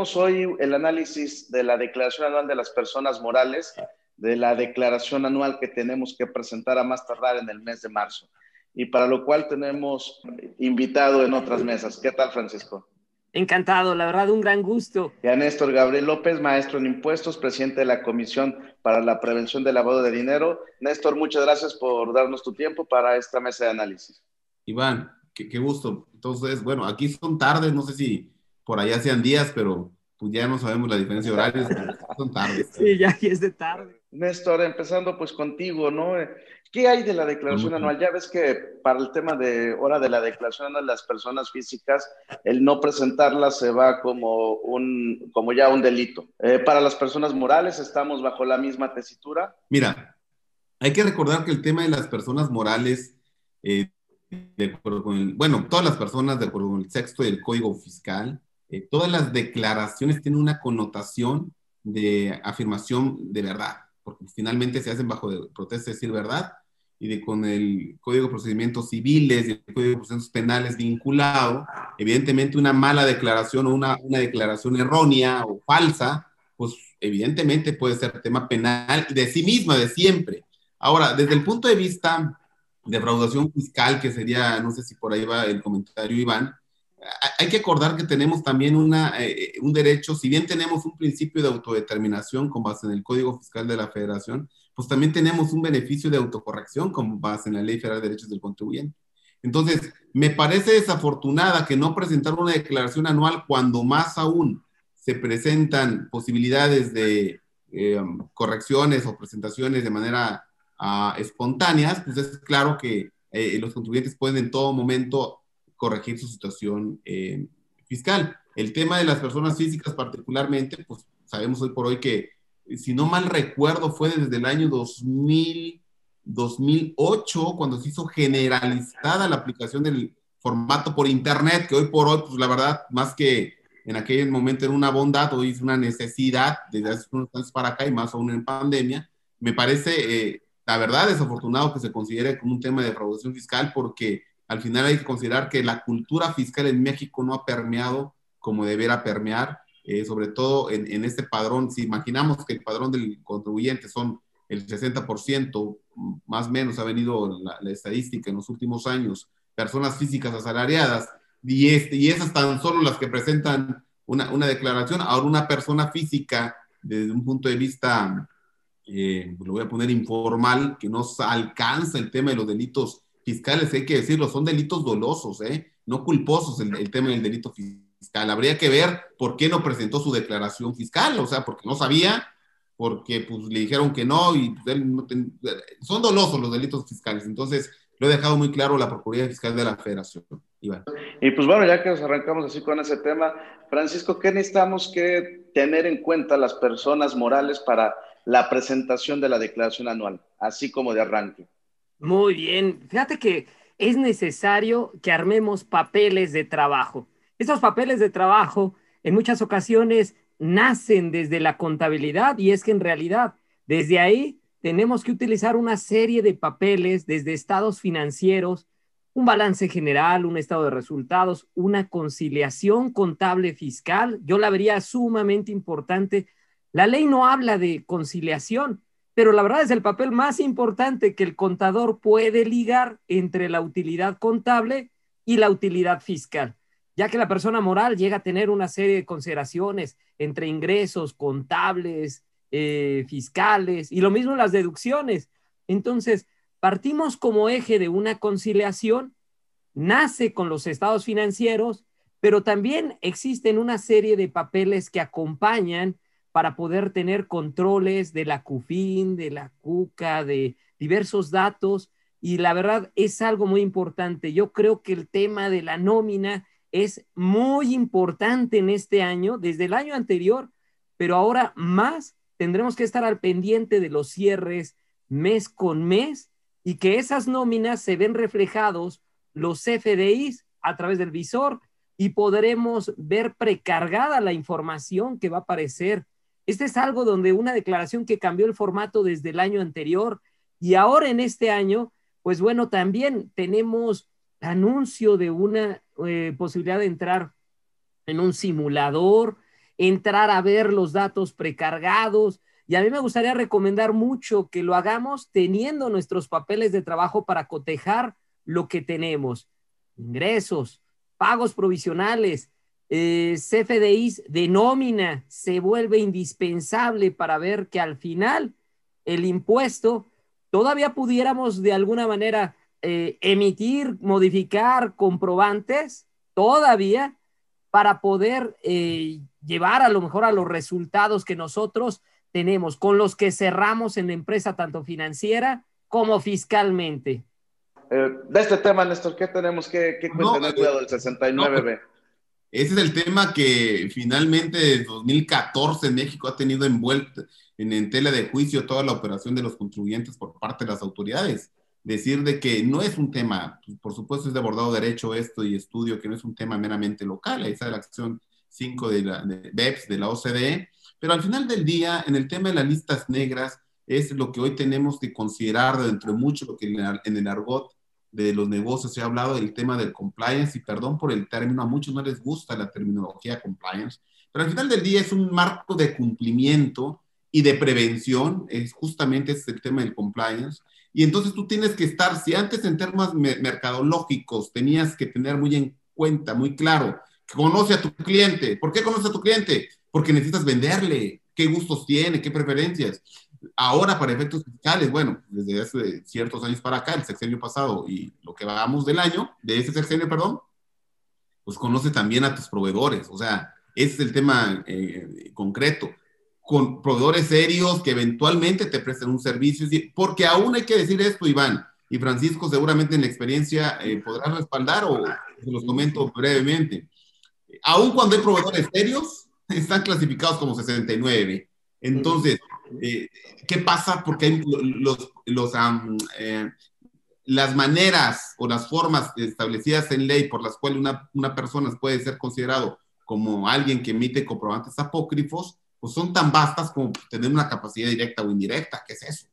Tenemos hoy el análisis de la declaración anual de las personas morales, de la declaración anual que tenemos que presentar a más tardar en el mes de marzo, y para lo cual tenemos invitado en otras mesas. ¿Qué tal, Francisco? Encantado, la verdad, un gran gusto. Y a Néstor Gabriel López, maestro en impuestos, presidente de la Comisión para la Prevención del Lavado de Dinero. Néstor, muchas gracias por darnos tu tiempo para esta mesa de análisis. Iván, qué, qué gusto. Entonces, bueno, aquí son tardes, no sé si por allá sean días, pero pues ya no sabemos la diferencia de horarios, son tardes. Sí, ya es de tarde. Néstor, empezando pues contigo, ¿no? ¿Qué hay de la declaración anual? Ya ves que para el tema de hora de la declaración anual de las personas físicas, el no presentarla se va como, un, como ya un delito. Eh, para las personas morales, ¿estamos bajo la misma tesitura? Mira, hay que recordar que el tema de las personas morales, eh, de acuerdo con el, bueno, todas las personas de acuerdo con el sexto del Código Fiscal, eh, todas las declaraciones tienen una connotación de afirmación de verdad, porque finalmente se hacen bajo de protesta de decir verdad y de con el Código de Procedimientos Civiles y el Código de Procedimientos Penales vinculado, evidentemente una mala declaración o una, una declaración errónea o falsa, pues evidentemente puede ser tema penal de sí misma, de siempre. Ahora, desde el punto de vista de fraudación fiscal, que sería, no sé si por ahí va el comentario Iván, hay que acordar que tenemos también una, eh, un derecho, si bien tenemos un principio de autodeterminación con base en el Código Fiscal de la Federación, pues también tenemos un beneficio de autocorrección con base en la Ley Federal de Derechos del Contribuyente. Entonces, me parece desafortunada que no presentar una declaración anual cuando más aún se presentan posibilidades de eh, correcciones o presentaciones de manera uh, espontáneas, pues es claro que eh, los contribuyentes pueden en todo momento corregir su situación eh, fiscal. El tema de las personas físicas particularmente, pues sabemos hoy por hoy que, si no mal recuerdo, fue desde el año 2000, 2008 cuando se hizo generalizada la aplicación del formato por Internet, que hoy por hoy, pues la verdad, más que en aquel momento era una bondad, hoy es una necesidad desde hace unos años para acá y más aún en pandemia. Me parece, eh, la verdad, desafortunado que se considere como un tema de fraudación fiscal porque al final hay que considerar que la cultura fiscal en México no ha permeado como debiera permear, eh, sobre todo en, este padrón. Si imaginamos que el padrón del contribuyente son el 60%, más o menos ha venido la, estadística en los últimos años, personas físicas asalariadas, y, este, y esas tan solo las que presentan una, una, declaración. Ahora, una persona física, desde un punto de vista, eh, lo voy a poner informal, que no alcanza el tema de los delitos fiscales, hay que decirlo, son delitos dolosos, ¿eh? no culposos el, tema del delito fiscal. Habría que ver por qué no presentó su declaración fiscal, o sea, porque no sabía, porque pues le dijeron que no y pues, él no son dolosos los delitos fiscales. Entonces, lo he dejado muy claro la Procuraduría Fiscal de la Federación. Iván. Y pues bueno, ya que nos arrancamos así con ese tema, Francisco, ¿qué necesitamos que tener en cuenta las personas morales para la presentación de la declaración anual, así como de arranque? Muy bien. Fíjate que es necesario que armemos papeles de trabajo. Estos papeles de trabajo en muchas ocasiones nacen desde la contabilidad y es que en realidad desde ahí tenemos que utilizar una serie de papeles desde estados financieros, un balance general, un estado de resultados, una conciliación contable fiscal. Yo la vería sumamente importante. La ley no habla de conciliación, pero la verdad es el papel más importante que el contador puede ligar entre la utilidad contable y la utilidad fiscal, ya que la persona moral llega a tener una serie de consideraciones entre ingresos contables, eh, fiscales y lo mismo las deducciones. Entonces, partimos como eje de una conciliación, nace con los estados financieros, pero también existen una serie de papeles que acompañan para poder tener controles de la CUFIN, de la CUCA, de diversos datos. Y la verdad es algo muy importante. Yo creo que el tema de la nómina es muy importante en este año, desde el año anterior, pero ahora más tendremos que estar al pendiente de los cierres mes con mes y que esas nóminas se ven reflejados los FDIs a través del visor y podremos ver precargada la información que va a aparecer este es algo donde una declaración que cambió el formato desde el año anterior y ahora en este año, pues bueno, también tenemos anuncio de una eh, posibilidad de entrar en un simulador entrar a ver los datos precargados. Y a mí me gustaría recomendar mucho que lo hagamos teniendo nuestros papeles de trabajo para cotejar lo que tenemos. Ingresos, pagos provisionales, eh, CFDIs de nómina, se vuelve indispensable para ver que al final el impuesto todavía pudiéramos de alguna manera eh, emitir, modificar comprobantes todavía para poder eh, llevar a lo mejor a los resultados que nosotros tenemos, con los que cerramos en la empresa, tanto financiera como fiscalmente. Eh, de este tema, Néstor, ¿qué tenemos que, que cuidado del 69B? Ese es el tema que finalmente desde 2014 México ha tenido envuelto en, en tela de juicio toda la operación de los contribuyentes por parte de las autoridades. Decir de que no es un tema, pues, por supuesto es de abordado derecho esto y estudio, que no es un tema meramente local, ahí está la acción 5 de la de BEPS, de la OCDE, pero al final del día, en el tema de las listas negras, es lo que hoy tenemos que considerar dentro de mucho lo que en el argot de los negocios ha hablado del tema del compliance, y perdón por el término, a muchos no les gusta la terminología compliance, pero al final del día es un marco de cumplimiento y de prevención, es justamente ese el tema del compliance, y entonces tú tienes que estar, si antes en términos mercadológicos tenías que tener muy en cuenta, muy claro, que conoce a tu cliente. ¿Por qué conoce a tu cliente? Porque necesitas venderle, qué gustos tiene, qué preferencias. Ahora, para efectos fiscales, bueno, desde hace ciertos años para acá, el sexenio pasado y lo que vamos del año, de ese sexenio, perdón, pues conoce también a tus proveedores. O sea, ese es el tema eh, concreto con proveedores serios que eventualmente te presten un servicio, porque aún hay que decir esto, Iván, y Francisco seguramente en la experiencia eh, podrá respaldar o se los comento brevemente. Aún cuando hay proveedores serios, están clasificados como 69. Entonces, eh, ¿qué pasa? Porque los, los eh, las maneras o las formas establecidas en ley por las cuales una, una persona puede ser considerado como alguien que emite comprobantes apócrifos, pues son tan vastas como tener una capacidad directa o indirecta. ¿Qué es eso?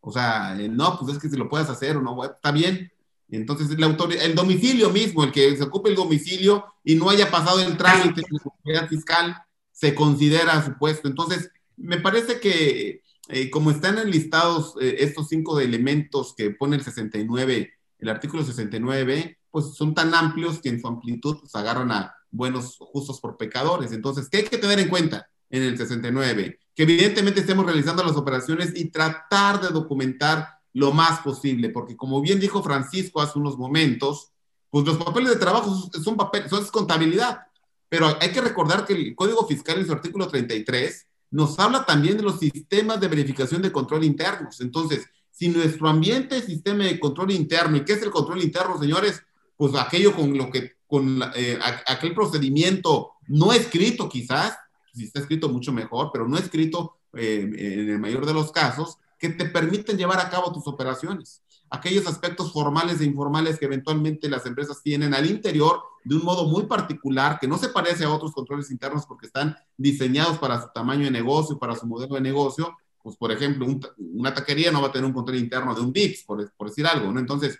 O sea, eh, no, pues es que si lo puedes hacer o no, está bien. Entonces, el, el domicilio mismo, el que se ocupe el domicilio y no haya pasado el trámite de la seguridad fiscal, se considera supuesto. Entonces, me parece que eh, como están enlistados eh, estos cinco elementos que pone el 69, el artículo 69, pues son tan amplios que en su amplitud pues, agarran a buenos justos por pecadores. Entonces, ¿qué hay que tener en cuenta? en el 69, que evidentemente estemos realizando las operaciones y tratar de documentar lo más posible, porque como bien dijo Francisco hace unos momentos, pues los papeles de trabajo son papeles, son contabilidad, pero hay que recordar que el Código Fiscal en su artículo 33 nos habla también de los sistemas de verificación de control internos. Entonces, si nuestro ambiente es sistema de control interno, ¿y qué es el control interno, señores? Pues aquello con lo que, con eh, aquel procedimiento no escrito quizás, si está escrito mucho mejor, pero no escrito eh, en el mayor de los casos, que te permiten llevar a cabo tus operaciones. Aquellos aspectos formales e informales que eventualmente las empresas tienen al interior de un modo muy particular, que no se parece a otros controles internos porque están diseñados para su tamaño de negocio, para su modelo de negocio. Pues, por ejemplo, una taquería no va a tener un control interno de un VIPS, por, por decir algo, ¿no? Entonces,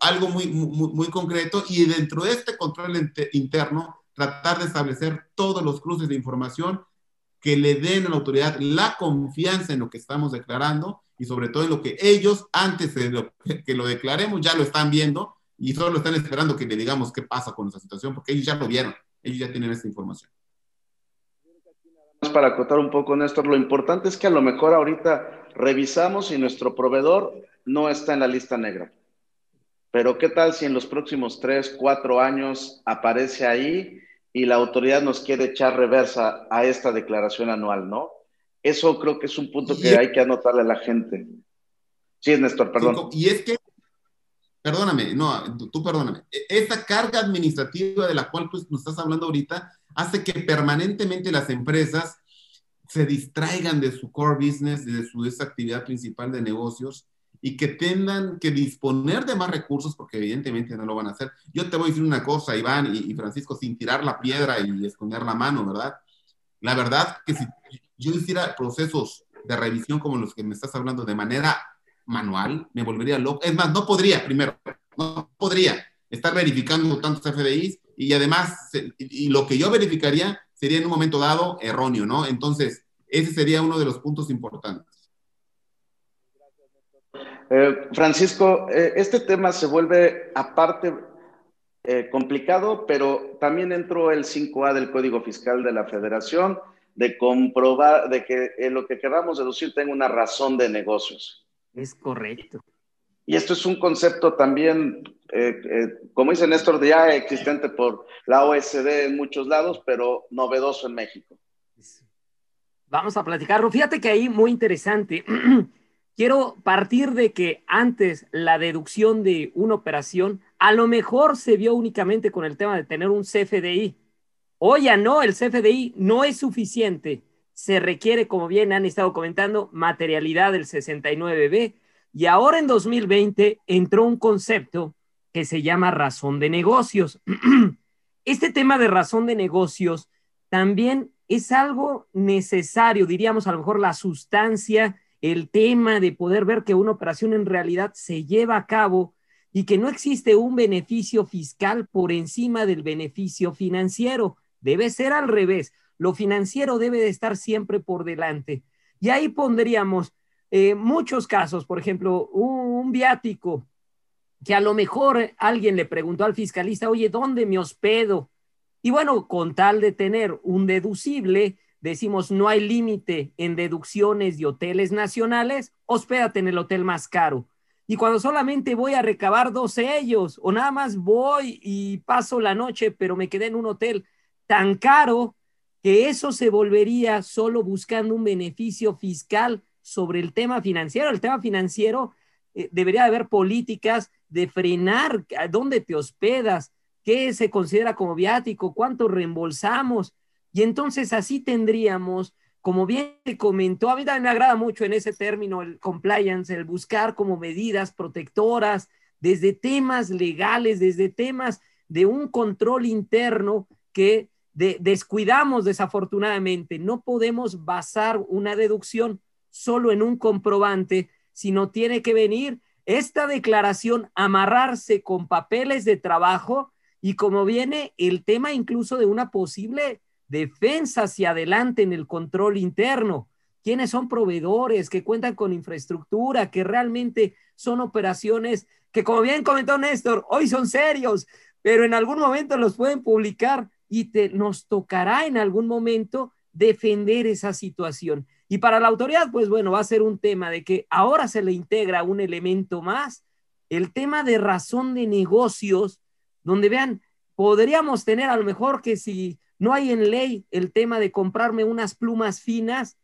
algo muy, muy, muy concreto y dentro de este control interno tratar de establecer todos los cruces de información que le den a la autoridad la confianza en lo que estamos declarando y sobre todo en lo que ellos, antes de que lo declaremos, ya lo están viendo y solo están esperando que le digamos qué pasa con esa situación, porque ellos ya lo vieron, ellos ya tienen esta información. Para acotar un poco, Néstor, lo importante es que a lo mejor ahorita revisamos si nuestro proveedor no está en la lista negra. Pero ¿qué tal si en los próximos tres, cuatro años aparece ahí y la autoridad nos quiere echar reversa a esta declaración anual, ¿no? Eso creo que es un punto que hay que anotarle a la gente. Sí, Néstor, perdón. Y es que, perdóname, no, tú perdóname, e, esta carga administrativa de la cual tú nos estás hablando ahorita hace que permanentemente las empresas se distraigan de su core business, de su esa actividad principal de negocios y que tengan que disponer de más recursos, porque evidentemente no lo van a hacer. Yo te voy a decir una cosa, Iván y, Francisco, sin tirar la piedra y esconder la mano, ¿verdad? La verdad que si yo hiciera procesos de revisión como los que me estás hablando de manera manual, me volvería loco. Es más, no podría, primero, no podría estar verificando tantos FDIs y además, y lo que yo verificaría sería en un momento dado erróneo, ¿no? Entonces, ese sería uno de los puntos importantes. Eh, Francisco, eh, este tema se vuelve aparte eh, complicado, pero también entró el 5A del Código Fiscal de la Federación de comprobar, de que lo que queramos deducir tenga una razón de negocios. Es correcto. Y esto es un concepto también, como dice Néstor, ya existente por la OSD en muchos lados, pero novedoso en México. Vamos a platicarlo. Fíjate que ahí muy interesante. quiero partir de que antes la deducción de una operación a lo mejor se vio únicamente con el tema de tener un CFDI. Hoy ya no, el CFDI no es suficiente. Se requiere, como bien han estado comentando, materialidad del 69B. Y ahora en 2020 entró un concepto que se llama razón de negocios. Este tema de razón de negocios también es algo necesario, diríamos a lo mejor la sustancia el tema de poder ver que una operación en realidad se lleva a cabo y que no existe un beneficio fiscal por encima del beneficio financiero. Debe ser al revés. Lo financiero debe de estar siempre por delante. Y ahí pondríamos eh, muchos casos, por ejemplo, un, viático que a lo mejor alguien le preguntó al fiscalista, oye, ¿dónde me hospedo? Y bueno, con tal de tener un deducible, decimos no hay límite en deducciones de hoteles nacionales, hospédate en el hotel más caro. Y cuando solamente voy a recabar dos ellos, o nada más voy y paso la noche, pero me quedé en un hotel tan caro que eso se volvería solo buscando un beneficio fiscal sobre el tema financiero. El tema financiero eh, debería haber políticas de frenar a dónde te hospedas, qué se considera como viático, cuánto reembolsamos y entonces así tendríamos, como bien te comentó, a mí también me agrada mucho en ese término el compliance, el buscar como medidas protectoras, desde temas legales, desde temas de un control interno que descuidamos desafortunadamente. No podemos basar una deducción solo en un comprobante, sino tiene que venir esta declaración, amarrarse con papeles de trabajo y como viene el tema incluso de una posible defensa hacia adelante en el control interno, quiénes son proveedores que cuentan con infraestructura, que realmente son operaciones que, como bien comentó Néstor, hoy son serios, pero en algún momento los pueden publicar y te, nos tocará en algún momento defender esa situación. Y para la autoridad, pues bueno, va a ser un tema de que ahora se le integra un elemento más, el tema de razón de negocios, donde vean, podríamos tener a lo mejor que si no hay en ley el tema de comprarme unas plumas finas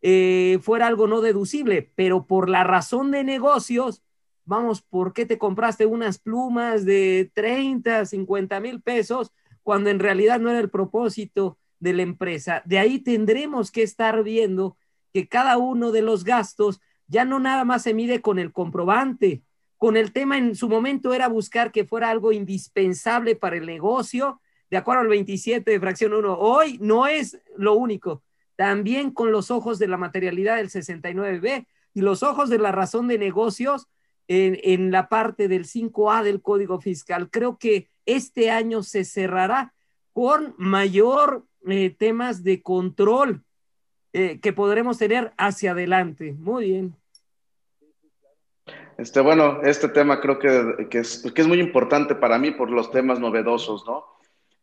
eh, fuera algo no deducible, pero por la razón de negocios, vamos, ¿por qué te compraste unas plumas de 30, 50 mil pesos cuando en realidad no era el propósito de la empresa? De ahí tendremos que estar viendo que cada uno de los gastos ya no nada más se mide con el comprobante, con el tema en su momento era buscar que fuera algo indispensable para el negocio de acuerdo al 27 de fracción 1. Hoy no es lo único, también con los ojos de la materialidad del 69B y los ojos de la razón de negocios en, la parte del 5A del Código Fiscal. Creo que este año se cerrará con mayor eh, temas de control eh, que podremos tener hacia adelante. Muy bien. Este, bueno, este tema creo que, que, es, muy importante para mí por los temas novedosos, ¿no?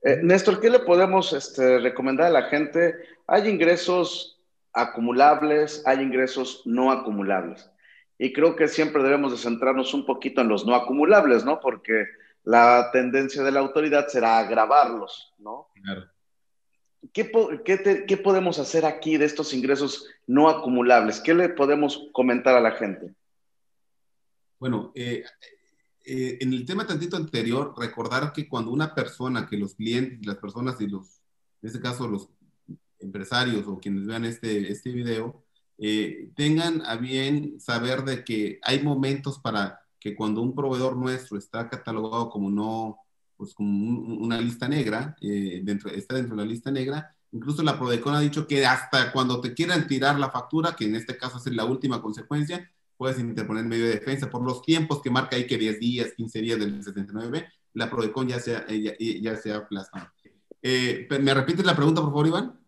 Eh, Néstor, ¿qué le podemos este, recomendar a la gente? Hay ingresos acumulables, hay ingresos no acumulables. Y creo que siempre debemos de centrarnos un poquito en los no acumulables, ¿no? Porque la tendencia de la autoridad será agravarlos, ¿no? Claro. ¿Qué, podemos hacer aquí de estos ingresos no acumulables? ¿Qué le podemos comentar a la gente? Bueno, eh, eh, en el tema tantito anterior, recordar que cuando una persona, que los clientes, las personas y los, en este caso los empresarios o quienes vean este, este video, eh, tengan a bien saber de que hay momentos para que cuando un proveedor nuestro está catalogado como no, pues como una lista negra, eh, dentro, está dentro de la lista negra, incluso la Prodecon ha dicho que hasta cuando te quieran tirar la factura, que en este caso es la última consecuencia, puedes interponer medio de defensa por los tiempos que marca ahí que 10 días, 15 días del 79, la PRODECON ya se, ya, ya se ha plasmado. Eh, ¿Me repites la pregunta, por favor, Iván?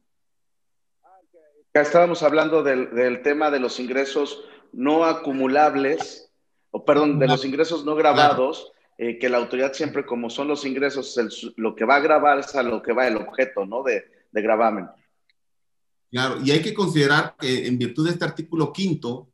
Ya estábamos hablando del, tema de los ingresos no acumulables, o perdón, de los ingresos no grabados, eh, que la autoridad siempre, como son los ingresos, lo que va a grabar es a lo que va el objeto, ¿no? De, de gravamen. Claro, y hay que considerar que en virtud de este artículo quinto,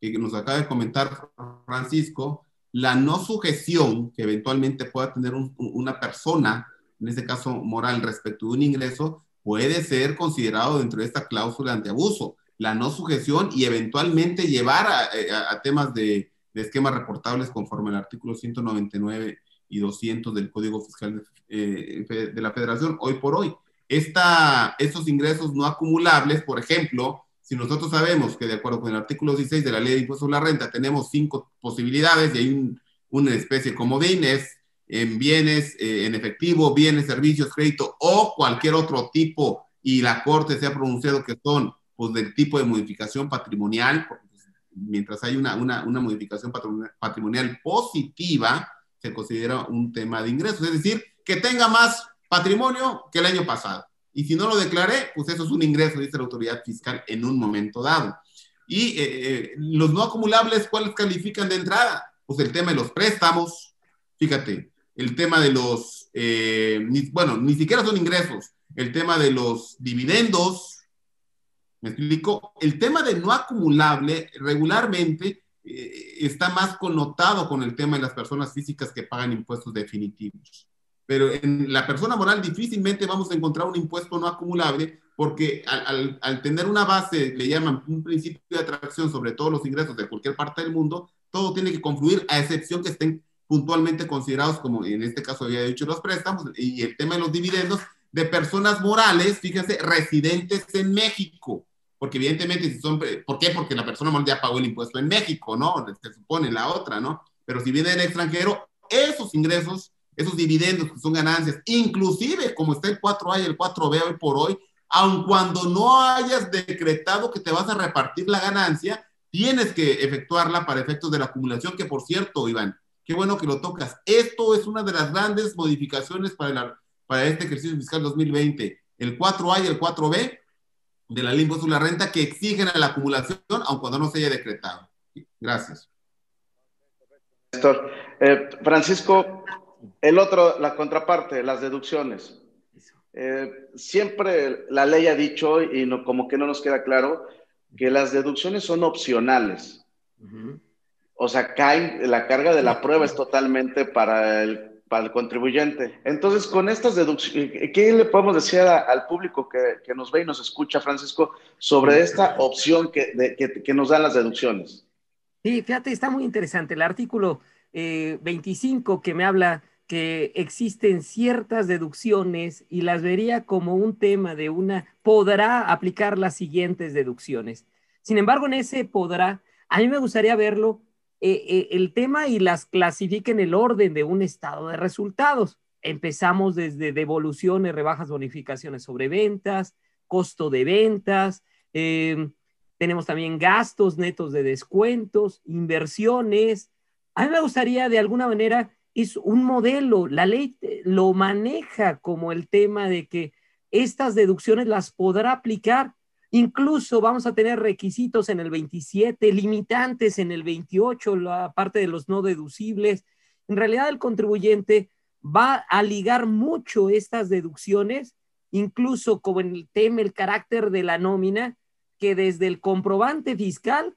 que nos acaba de comentar Francisco, la no sujeción que eventualmente pueda tener una persona, en este caso moral, respecto de un ingreso, puede ser considerado dentro de esta cláusula antiabuso. La no sujeción y eventualmente llevar a, eh, temas de, esquemas reportables conforme al artículo 199 y 200 del Código Fiscal de, eh, de la Federación, hoy por hoy. Esta, estos ingresos no acumulables, por ejemplo, si nosotros sabemos que de acuerdo con el artículo 16 de la ley de impuestos a la renta tenemos cinco posibilidades y hay una especie de comodín, es en bienes, eh, en efectivo, bienes, servicios, crédito o cualquier otro tipo y la Corte se ha pronunciado que son pues del tipo de modificación patrimonial, mientras hay una, una, una modificación patrimonial positiva, se considera un tema de ingresos, es decir, que tenga más patrimonio que el año pasado. Y si no lo declaré, pues eso es un ingreso, dice la autoridad fiscal en un momento dado. Y eh, eh, los no acumulables, ¿cuáles califican de entrada? Pues el tema de los préstamos, fíjate, el tema de los, eh, bueno, ni siquiera son ingresos, el tema de los dividendos, ¿me explico? El tema de no acumulable regularmente está más connotado con el tema de las personas físicas que pagan impuestos definitivos pero en la persona moral difícilmente vamos a encontrar un impuesto no acumulable porque al, tener una base, le llaman un principio de atracción sobre todos los ingresos de cualquier parte del mundo, todo tiene que confluir a excepción que estén puntualmente considerados, como en este caso había dicho los préstamos, y el tema de los dividendos de personas morales, fíjense, residentes en México. Porque evidentemente, si son, ¿por qué? Porque la persona ya pagó el impuesto en México, ¿no? Se supone la otra, ¿no? Pero si viene del extranjero, esos ingresos esos dividendos que son ganancias, inclusive como está el 4A y el 4B hoy por hoy, aun cuando no hayas decretado que te vas a repartir la ganancia, tienes que efectuarla para efectos de la acumulación, que por cierto, Iván, qué bueno que lo tocas. Esto es una de las grandes modificaciones para, para este ejercicio fiscal 2020, el 4A y el 4B de la ley de la renta que exigen a la acumulación, aun cuando no se haya decretado. Gracias. Eh, Francisco, el otro, la contraparte, las deducciones. Eh, siempre la ley ha dicho, y no, como que no nos queda claro, que las deducciones son opcionales. O sea, caen, la carga de la prueba es totalmente para el, para el contribuyente. Entonces, con estas deducciones, ¿qué le podemos decir al público que, nos ve y nos escucha, Francisco, sobre esta opción que, nos dan las deducciones? Sí, fíjate, está muy interesante. El artículo 25 eh, que me habla que existen ciertas deducciones y las vería como un tema de una, podrá aplicar las siguientes deducciones. Sin embargo, en ese podrá, a mí me gustaría verlo eh, eh, el tema y las clasifique en el orden de un estado de resultados. Empezamos desde devoluciones, rebajas, bonificaciones sobre ventas, costo de ventas, tenemos también gastos netos de descuentos, inversiones, a mí me gustaría de alguna manera, es un modelo, la ley lo maneja como el tema de que estas deducciones las podrá aplicar. Incluso vamos a tener requisitos en el 27, limitantes en el 28, la parte de los no deducibles. En realidad el contribuyente va a ligar mucho estas deducciones, incluso como en el tema, el carácter de la nómina, que desde el comprobante fiscal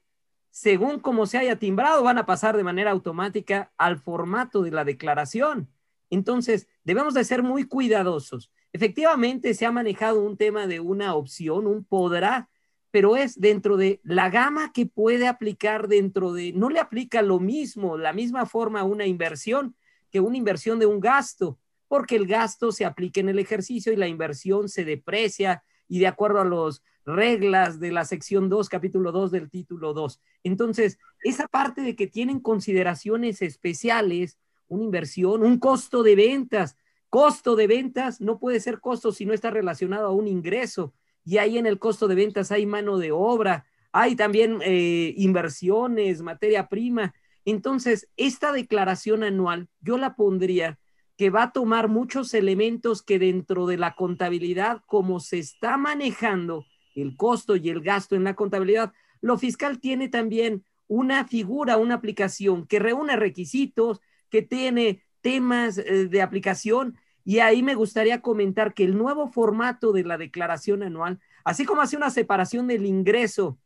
según como se haya timbrado, van a pasar de manera automática al formato de la declaración. Entonces, debemos de ser muy cuidadosos. Efectivamente, se ha manejado un tema de una opción, un podrá, pero es dentro de la gama que puede aplicar dentro de, no le aplica lo mismo, la misma forma a una inversión que una inversión de un gasto, porque el gasto se aplica en el ejercicio y la inversión se deprecia y de acuerdo a los reglas de la sección 2, capítulo 2 del título 2. Entonces, esa parte de que tienen consideraciones especiales, una inversión, un costo de ventas, costo de ventas no puede ser costo si no está relacionado a un ingreso. Y ahí en el costo de ventas hay mano de obra, hay también eh, inversiones, materia prima. Entonces, esta declaración anual yo la pondría que va a tomar muchos elementos que dentro de la contabilidad, como se está manejando el costo y el gasto en la contabilidad, lo fiscal tiene también una figura, una aplicación que reúne requisitos, que tiene temas eh, de aplicación. Y ahí me gustaría comentar que el nuevo formato de la declaración anual, así como hace una separación del ingreso,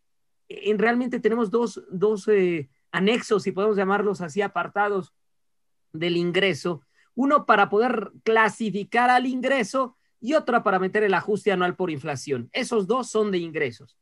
en realmente tenemos dos, dos eh, anexos, si podemos llamarlos así, apartados del ingreso. Uno para poder clasificar al ingreso y otra para meter el ajuste anual por inflación. Esos dos son de ingresos.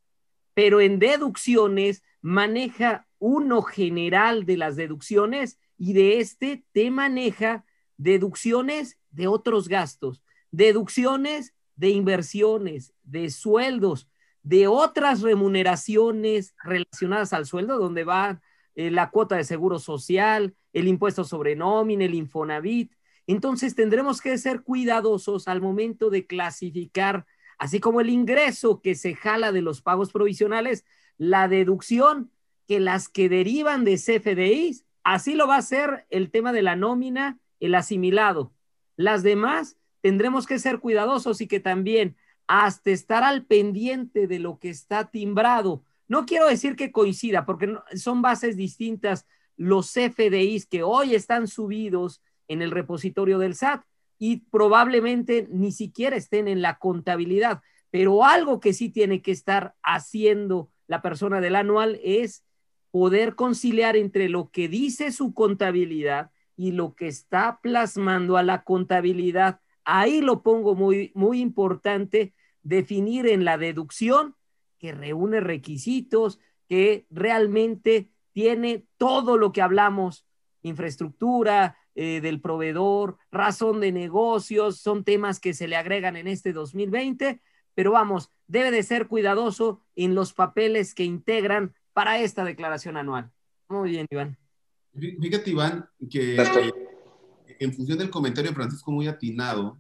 Pero en deducciones maneja uno general de las deducciones y de este te maneja deducciones de otros gastos, deducciones de inversiones, de sueldos, de otras remuneraciones relacionadas al sueldo, donde va eh, la cuota de seguro social, el impuesto sobre nómina, el Infonavit. Entonces tendremos que ser cuidadosos al momento de clasificar, así como el ingreso que se jala de los pagos provisionales, la deducción que las que derivan de CFDIs Así lo va a hacer el tema de la nómina, el asimilado. Las demás tendremos que ser cuidadosos y que también hasta estar al pendiente de lo que está timbrado. No quiero decir que coincida, porque son bases distintas los CFDIs que hoy están subidos en el repositorio del SAT y probablemente ni siquiera estén en la contabilidad. Pero algo que sí tiene que estar haciendo la persona del anual es poder conciliar entre lo que dice su contabilidad y lo que está plasmando a la contabilidad. Ahí lo pongo muy, muy importante, definir en la deducción que reúne requisitos, que realmente tiene todo lo que hablamos, infraestructura eh, del proveedor, razón de negocios, son temas que se le agregan en este 2020, pero vamos, debe de ser cuidadoso en los papeles que integran para esta declaración anual. Muy bien, Iván. Fíjate, Iván, que en función del comentario de Francisco muy atinado,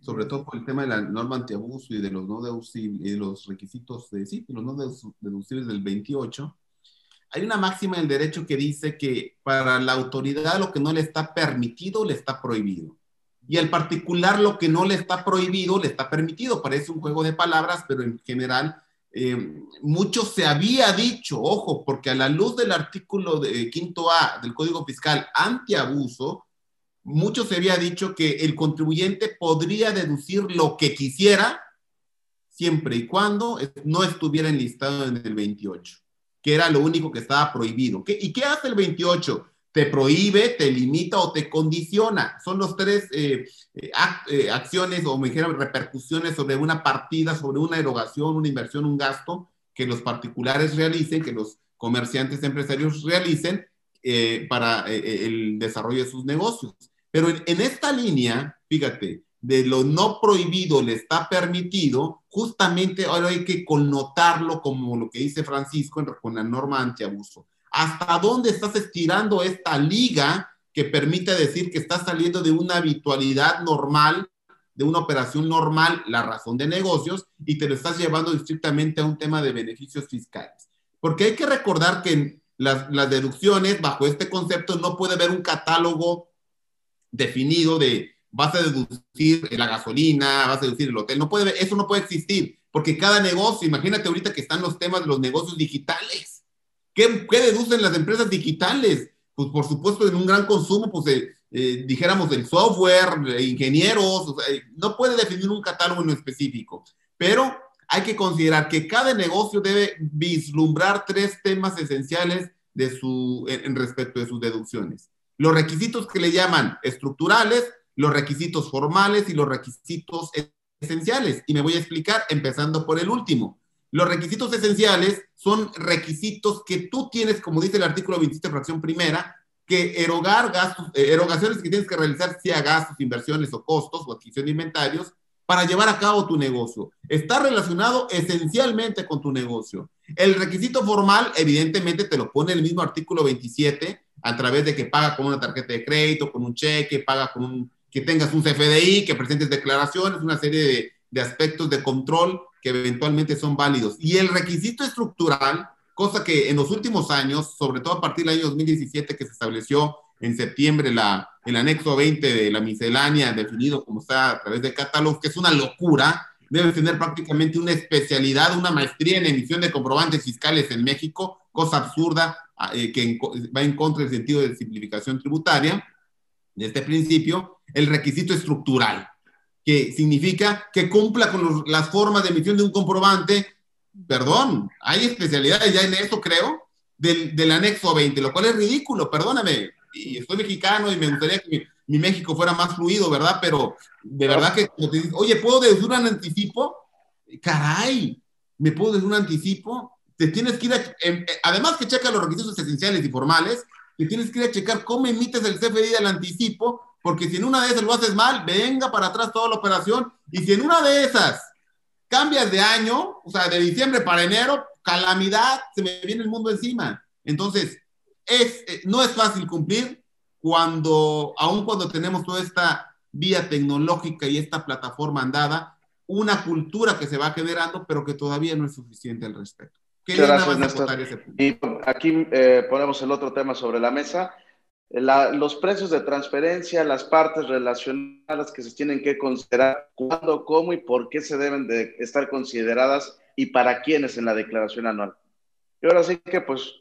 sobre todo por el tema de la norma antiabuso y de los no deducibles, y los requisitos de sí, los no deducibles del 28, hay una máxima en el derecho que dice que para la autoridad lo que no le está permitido le está prohibido. Y al particular lo que no le está prohibido le está permitido. Parece un juego de palabras, pero en general eh, mucho se había dicho, ojo, porque a la luz del artículo de, quinto A del Código Fiscal antiabuso, mucho se había dicho que el contribuyente podría deducir lo que quisiera siempre y cuando no estuviera enlistado en el 28, que era lo único que estaba prohibido. ¿Y qué hace el 28? Te prohíbe, te limita o te condiciona. Son los tres eh, eh, eh, acciones o me dijeron repercusiones sobre una partida, sobre una erogación, una inversión, un gasto que los particulares realicen, que los comerciantes empresarios realicen para el desarrollo de sus negocios. Pero en, esta línea, fíjate, de lo no prohibido le está permitido, justamente ahora hay que connotarlo como lo que dice Francisco con la norma antiabuso ¿Hasta dónde estás estirando esta liga que permite decir que estás saliendo de una habitualidad normal, de una operación normal, la razón de negocios, y te lo estás llevando estrictamente a un tema de beneficios fiscales? Porque hay que recordar que las, deducciones, bajo este concepto, no puede haber un catálogo definido de vas a deducir la gasolina, vas a deducir el hotel, no puede, eso no puede existir, porque cada negocio, imagínate ahorita que están los temas de los negocios digitales, ¿Qué, deducen las empresas digitales? Pues por supuesto en un gran consumo, pues eh, eh, dijéramos del software, ingenieros, no puede definir un catálogo en específico, pero hay que considerar que cada negocio debe vislumbrar tres temas esenciales de su, en respecto de sus deducciones. Los requisitos que le llaman estructurales, los requisitos formales y los requisitos esenciales. Y me voy a explicar empezando por el último. Los requisitos esenciales son requisitos que tú tienes, como dice el artículo 27, fracción primera, que erogar gastos, eh, erogaciones que tienes que realizar, sea gastos, inversiones o costos o adquisición de inventarios, para llevar a cabo tu negocio. Está relacionado esencialmente con tu negocio. El requisito formal, evidentemente, te lo pone el mismo artículo 27, a través de que paga con una tarjeta de crédito, con un cheque, paga con que tengas un CFDI, que presentes declaraciones, una serie de aspectos de control que eventualmente son válidos. Y el requisito estructural, cosa que en los últimos años, sobre todo a partir del año 2017 que se estableció en septiembre la, el anexo 20 de la miscelánea definido como está a través de catálogo, que es una locura. Debe tener prácticamente una especialidad, una maestría en emisión de comprobantes fiscales en México, cosa absurda ah, eh, que va en contra del sentido de simplificación tributaria de este principio, el requisito estructural, que significa que cumpla con las formas de emisión de un comprobante. Perdón, hay especialidades ya en eso, creo, del, del anexo 20, lo cual es ridículo, perdóname y estoy mexicano y me gustaría que mi, México fuera más fluido, ¿verdad? Pero de verdad que, oye, ¿puedo deducir un anticipo? Caray, ¿me puedo deducir un anticipo? Te tienes que ir a, em, eh, además que checa los requisitos esenciales y formales, te tienes que ir a checar cómo emites el CFDI del anticipo, porque si en una de esas lo haces mal, venga para atrás toda la operación, y si en una de esas cambias de año, o sea, de diciembre para enero, calamidad, se me viene el mundo encima. Entonces, es, eh, no es fácil cumplir cuando, aun cuando tenemos toda esta vía tecnológica y esta plataforma andada, una cultura que se va generando, pero que todavía no es suficiente al respecto. gracias, Y aquí eh, ponemos el otro tema sobre la mesa. Los precios de transferencia, las partes relacionadas que se tienen que considerar, cuándo, cómo y por qué se deben de estar consideradas y para quiénes en la declaración anual. Y ahora sí que pues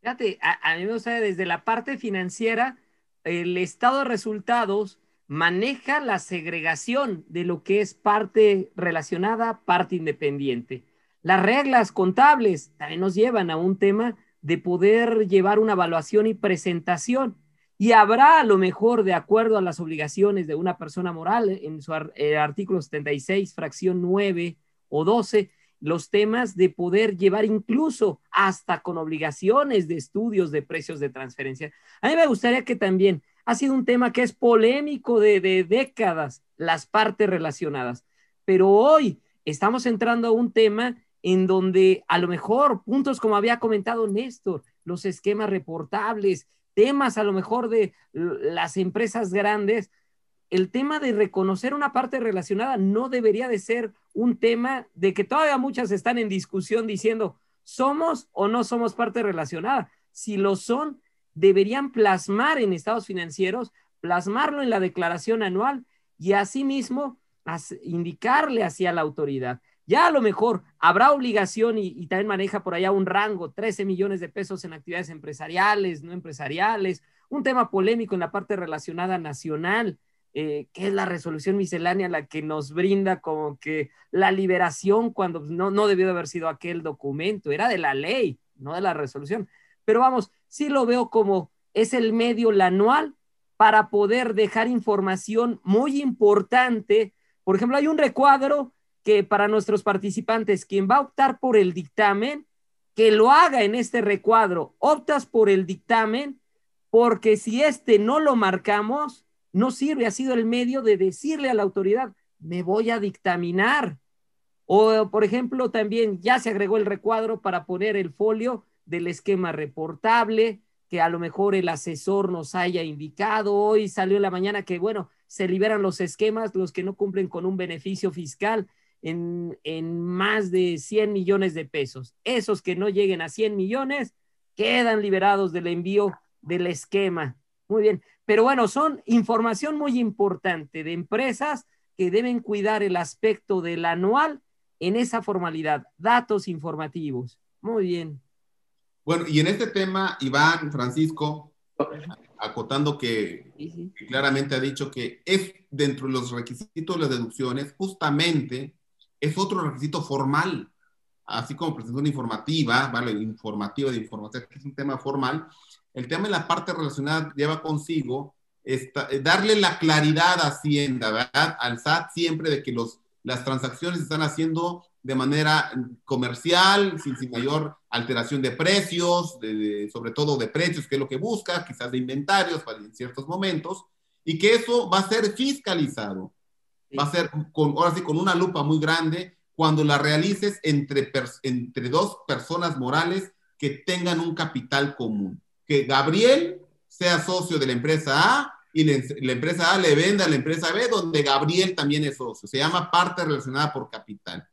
Fíjate, a, mí me gusta desde la parte financiera, el estado de resultados maneja la segregación de lo que es parte relacionada, parte independiente. Las reglas contables también nos llevan a un tema de poder llevar una evaluación y presentación. Y habrá a lo mejor, de acuerdo a las obligaciones de una persona moral, en su eh, artículo 76, fracción 9 o 12, los temas de poder llevar incluso hasta con obligaciones de estudios de precios de transferencia. A mí me gustaría que también ha sido un tema que es polémico de, décadas, las partes relacionadas, pero hoy estamos entrando a un tema en donde a lo mejor puntos como había comentado Néstor, los esquemas reportables, temas a lo mejor de las empresas grandes, el tema de reconocer una parte relacionada no debería de ser un tema de que todavía muchas están en discusión diciendo, ¿somos o no somos parte relacionada? Si lo son, deberían plasmar en estados financieros, plasmarlo en la declaración anual y asimismo indicarle hacia la autoridad. Ya a lo mejor habrá obligación y, también maneja por allá un rango, 13 millones de pesos en actividades empresariales, no empresariales, un tema polémico en la parte relacionada nacional, eh, que es la resolución miscelánea la que nos brinda como que la liberación cuando no, no debió de haber sido aquel documento, era de la ley, no de la resolución. Pero vamos, sí lo veo como es el medio, la anual, para poder dejar información muy importante. Por ejemplo, hay un recuadro que para nuestros participantes, quien va a optar por el dictamen, que lo haga en este recuadro. Optas por el dictamen porque si este no lo marcamos, no sirve, ha sido el medio de decirle a la autoridad, me voy a dictaminar. O, por ejemplo, también ya se agregó el recuadro para poner el folio del esquema reportable, que a lo mejor el asesor nos haya indicado. Hoy salió en la mañana que, bueno, se liberan los esquemas, los que no cumplen con un beneficio fiscal en, en más de 100 millones de pesos. Esos que no lleguen a 100 millones quedan liberados del envío del esquema. Muy bien, pero bueno, son información muy importante de empresas que deben cuidar el aspecto del anual en esa formalidad, datos informativos. Muy bien. Bueno, y en este tema, Iván, Francisco, acotando que, claramente ha dicho que es dentro de los requisitos de las deducciones, justamente es otro requisito formal, así como presentación informativa, ¿vale? Informativa de información, es un tema formal, el tema de la parte relacionada lleva consigo esta, eh, darle la claridad a Hacienda, ¿verdad? Al SAT siempre de que los, las transacciones se están haciendo de manera comercial, sin, sin mayor alteración de precios, sobre todo de precios, que es lo que busca, quizás de inventarios para en ciertos momentos, y que eso va a ser fiscalizado. Va a ser, con, ahora sí, con una lupa muy grande cuando la realices entre, entre dos personas morales que tengan un capital común que Gabriel sea socio de la empresa A y la, empresa A le venda a la empresa B, donde Gabriel también es socio. Se llama parte relacionada por capital.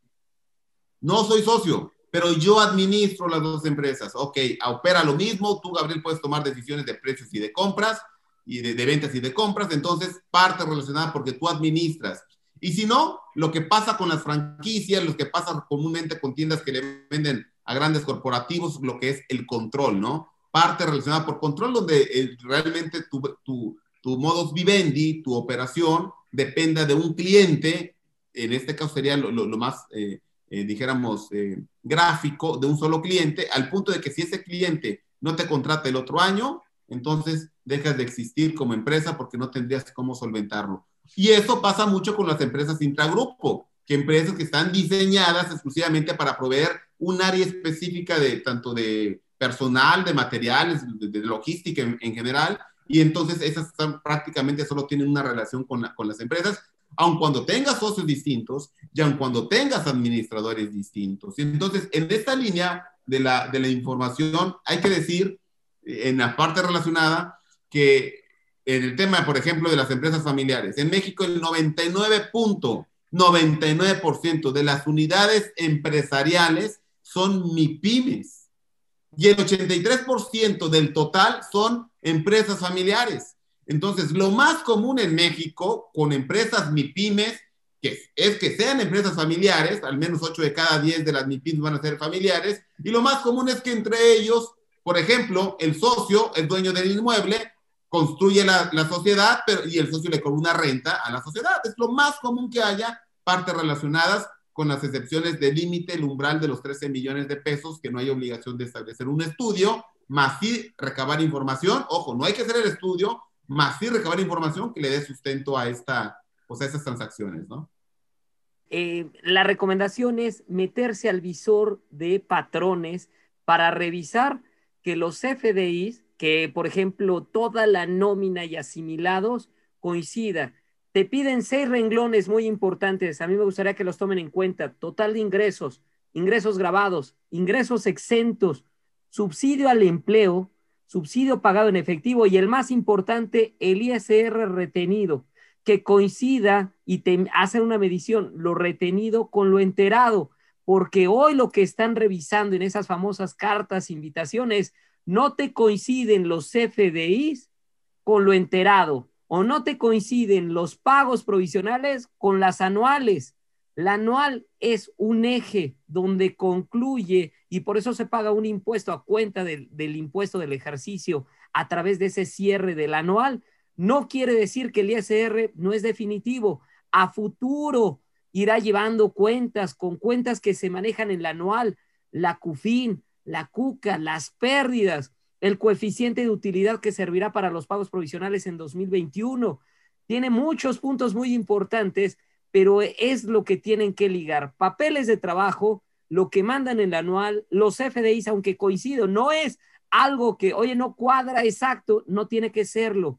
No soy socio, pero yo administro las dos empresas. Ok, opera lo mismo, tú, Gabriel, puedes tomar decisiones de precios y de compras, y de, de ventas y de compras, entonces parte relacionada porque tú administras. Y si no, lo que pasa con las franquicias, lo que pasa comúnmente con tiendas que le venden a grandes corporativos, lo que es el control, ¿no? Parte relacionada por control, donde eh, realmente tu, tu, tu, modus vivendi, tu operación, dependa de un cliente, en este caso sería lo, lo, más, eh, eh, dijéramos, eh, gráfico, de un solo cliente, al punto de que si ese cliente no te contrata el otro año, entonces dejas de existir como empresa porque no tendrías cómo solventarlo. Y eso pasa mucho con las empresas intragrupo, que empresas que están diseñadas exclusivamente para proveer un área específica de tanto de personal, de materiales, de, logística en, en, general, y entonces esas prácticamente solo tienen una relación con, con las empresas, aun cuando tengas socios distintos y aun cuando tengas administradores distintos. Y entonces, en esta línea de la, de la información, hay que decir, en la parte relacionada, que en el tema, por ejemplo, de las empresas familiares, en México el 99.99% de las unidades empresariales son MIPIMES y el 83% del total son empresas familiares. Entonces, lo más común en México con empresas MIPIMES que es que sean empresas familiares, al menos 8 de cada 10 de las MIPIMES van a ser familiares, y lo más común es que entre ellos, por ejemplo, el socio, el dueño del inmueble, construye la, sociedad y el socio le cobra una renta a la sociedad. Es lo más común que haya partes relacionadas con las excepciones del límite, el umbral de los 13 millones de pesos, que no hay obligación de establecer un estudio, más sí recabar información. Ojo, no hay que hacer el estudio, más sí recabar información que le dé sustento a, esta, pues a esas transacciones, ¿no? Eh, la recomendación es meterse al visor de patrones para revisar que los FDIs que, por ejemplo, toda la nómina y asimilados coincida. Te piden seis renglones muy importantes. A mí me gustaría que los tomen en cuenta. Total de ingresos, ingresos grabados, ingresos exentos, subsidio al empleo, subsidio pagado en efectivo y el más importante, el ISR retenido, que coincida y te hacen una medición, lo retenido con lo enterado, porque hoy lo que están revisando en esas famosas cartas, invitaciones, no te coinciden los FDIs con lo enterado o no te coinciden los pagos provisionales con las anuales. La anual es un eje donde concluye y por eso se paga un impuesto a cuenta del, del impuesto del ejercicio a través de ese cierre del anual. No quiere decir que el ISR no es definitivo. A futuro irá llevando cuentas con cuentas que se manejan en la anual, la CUFIN, la cuca, las pérdidas, el coeficiente de utilidad que servirá para los pagos provisionales en 2021. Tiene muchos puntos muy importantes, pero es lo que tienen que ligar. Papeles de trabajo, lo que mandan en el anual, los FDIs, aunque coincido, no es algo que, oye, no cuadra exacto, no tiene que serlo.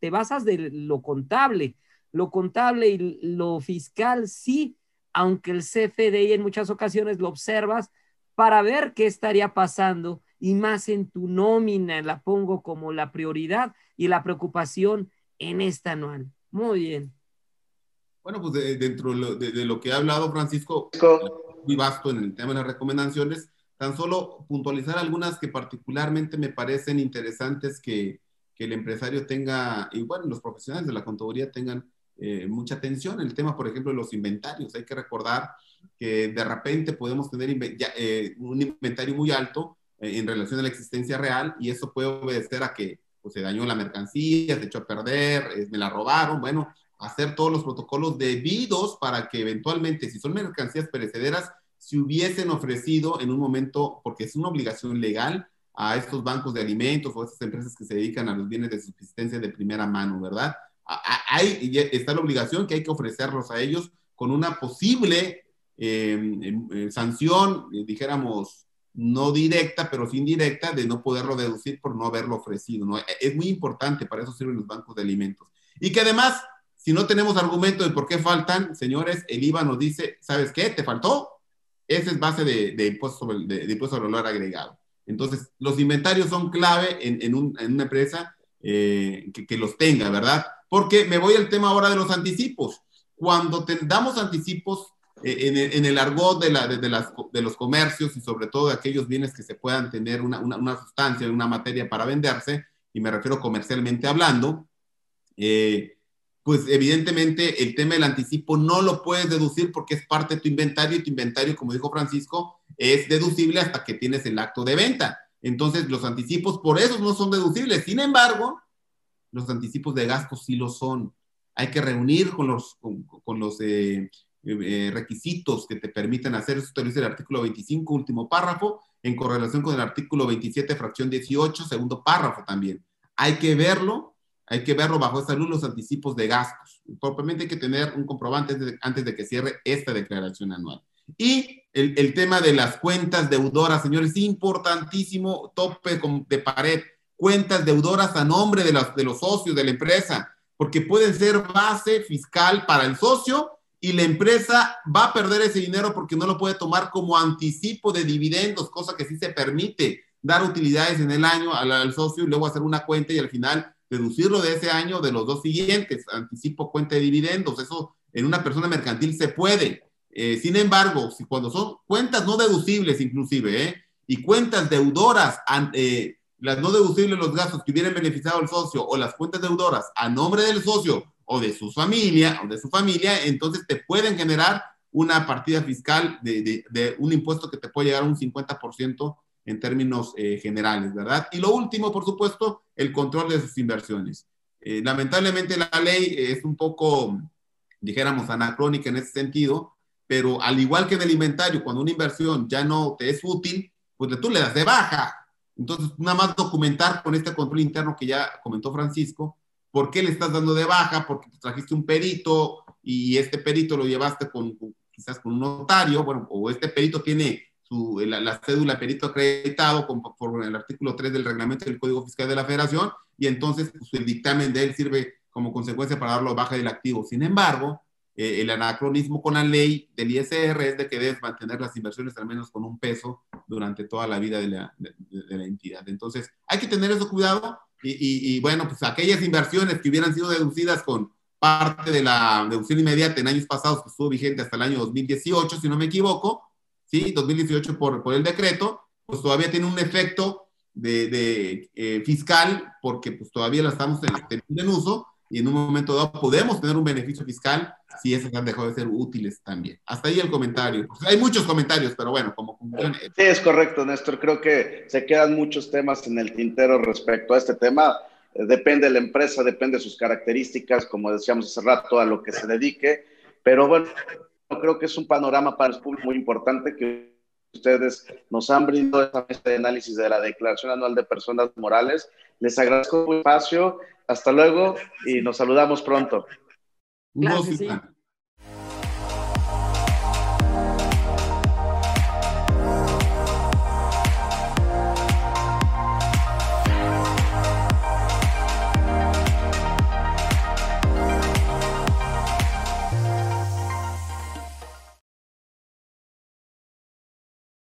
te basas de lo contable. Lo contable y lo fiscal sí, aunque el CFDI en muchas ocasiones lo observas, para ver qué estaría pasando y más en tu nómina la pongo como la prioridad y la preocupación en esta anual. Muy bien. Bueno, pues de, dentro de, de, lo que ha hablado Francisco, muy vasto en el tema de las recomendaciones, tan solo puntualizar algunas que particularmente me parecen interesantes que, que el empresario tenga, y bueno, los profesionales de la contaduría tengan eh, mucha atención. El tema, por ejemplo, de los inventarios. Hay que recordar que de repente podemos tener eh, un inventario muy alto eh, en relación a la existencia real y eso puede obedecer a que pues, se dañó la mercancía, se echó a perder, eh, me la robaron, bueno, hacer todos los protocolos debidos para que eventualmente, si son mercancías perecederas, se hubiesen ofrecido en un momento, porque es una obligación legal, a estos bancos de alimentos o a estas empresas que se dedican a los bienes de subsistencia de primera mano, ¿verdad? Hay, está la obligación que hay que ofrecerlos a ellos con una posible Em, em, eh, sanción, eh, dijéramos, no directa, pero sí indirecta, de no poderlo deducir por no haberlo ofrecido. E, es muy importante, para eso sirven los bancos de alimentos. Y que además, si no tenemos argumento de por qué faltan, señores, el IVA nos dice, ¿sabes qué? ¿Te faltó? Esa es base de, de impuesto, sobre, de, impuesto valor agregado. Entonces, los inventarios son clave en, en, un, en una empresa eh, que, los tenga, ¿verdad? Porque me voy al tema ahora de los anticipos. Cuando te damos anticipos, eh, en, el argot de, la, de, las, de, los comercios y sobre todo de aquellos bienes que se puedan tener una, una, una sustancia, una materia para venderse, y me refiero comercialmente hablando, eh, pues evidentemente el tema del anticipo no lo puedes deducir porque es parte de tu inventario y tu inventario, como dijo Francisco, es deducible hasta que tienes el acto de venta. Entonces los anticipos por eso no son deducibles. Sin embargo, los anticipos de gastos sí lo son. Hay que reunir con los, con, los eh, eh, requisitos que te permitan hacer eso, te dice el artículo 25, último párrafo, en correlación con el artículo 27, fracción 18, segundo párrafo también. Hay que verlo hay que verlo bajo esa luz los anticipos de gastos. Propiamente hay que tener un comprobante antes de, que cierre esta declaración anual. Y el, tema de las cuentas deudoras, señores, importantísimo, tope de pared, cuentas deudoras a nombre de, de los socios de la empresa, porque pueden ser base fiscal para el socio y la empresa va a perder ese dinero porque no lo puede tomar como anticipo de dividendos, cosa que sí se permite dar utilidades en el año al, al socio y luego hacer una cuenta y al final deducirlo de ese año de los dos siguientes, anticipo cuenta de dividendos, eso en una persona mercantil se puede. Eh, sin embargo, si cuando son cuentas no deducibles inclusive, ¿eh? y cuentas deudoras, eh, las no deducibles los gastos que hubieran beneficiado al socio o las cuentas deudoras a nombre del socio o de su familia o de su familia, entonces te pueden generar una partida fiscal de, de, de un impuesto que te puede llegar a un 50% en términos eh, generales, ¿verdad? Y lo último, por supuesto, el control de sus inversiones. Eh, lamentablemente la ley es un poco, dijéramos, anacrónica en ese sentido, pero al igual que en el inventario, cuando una inversión ya no te es útil, pues tú le das de baja. Entonces, nada más documentar con este control interno que ya comentó Francisco, por qué le estás dando de baja, porque trajiste un perito y este perito lo llevaste con, quizás con un notario, bueno, o este perito tiene la, cédula perito acreditado por el artículo 3 del reglamento del Código Fiscal de la Federación y entonces pues, el dictamen de él sirve como consecuencia para darlo baja del activo. Sin embargo, eh, el anacronismo con la ley del ISR es de que debes mantener las inversiones al menos con un peso durante toda la vida de la, de, la entidad. Entonces, hay que tener eso cuidado y, y, bueno, pues aquellas inversiones que hubieran sido deducidas con parte de la deducción inmediata en años pasados que estuvo vigente hasta el año 2018, si no me equivoco, ¿sí? 2018 por, por el decreto, pues todavía tiene un efecto de, de eh, fiscal porque pues todavía la estamos teniendo en uso y en un momento dado podemos tener un beneficio fiscal si esas han dejado de ser útiles también. Hasta ahí el comentario. hay muchos comentarios, pero bueno, como Sí, es correcto, Néstor. Creo que se quedan muchos temas en el tintero respecto a este tema. Eh, depende de la empresa, depende de sus características, como decíamos hace rato, a lo que se dedique. Pero bueno, creo que es un panorama para el público muy importante que ustedes nos han brindado esta mesa de análisis de la Declaración Anual de Personas Morales. Les agradezco el espacio. Hasta luego y nos saludamos pronto. Gracias,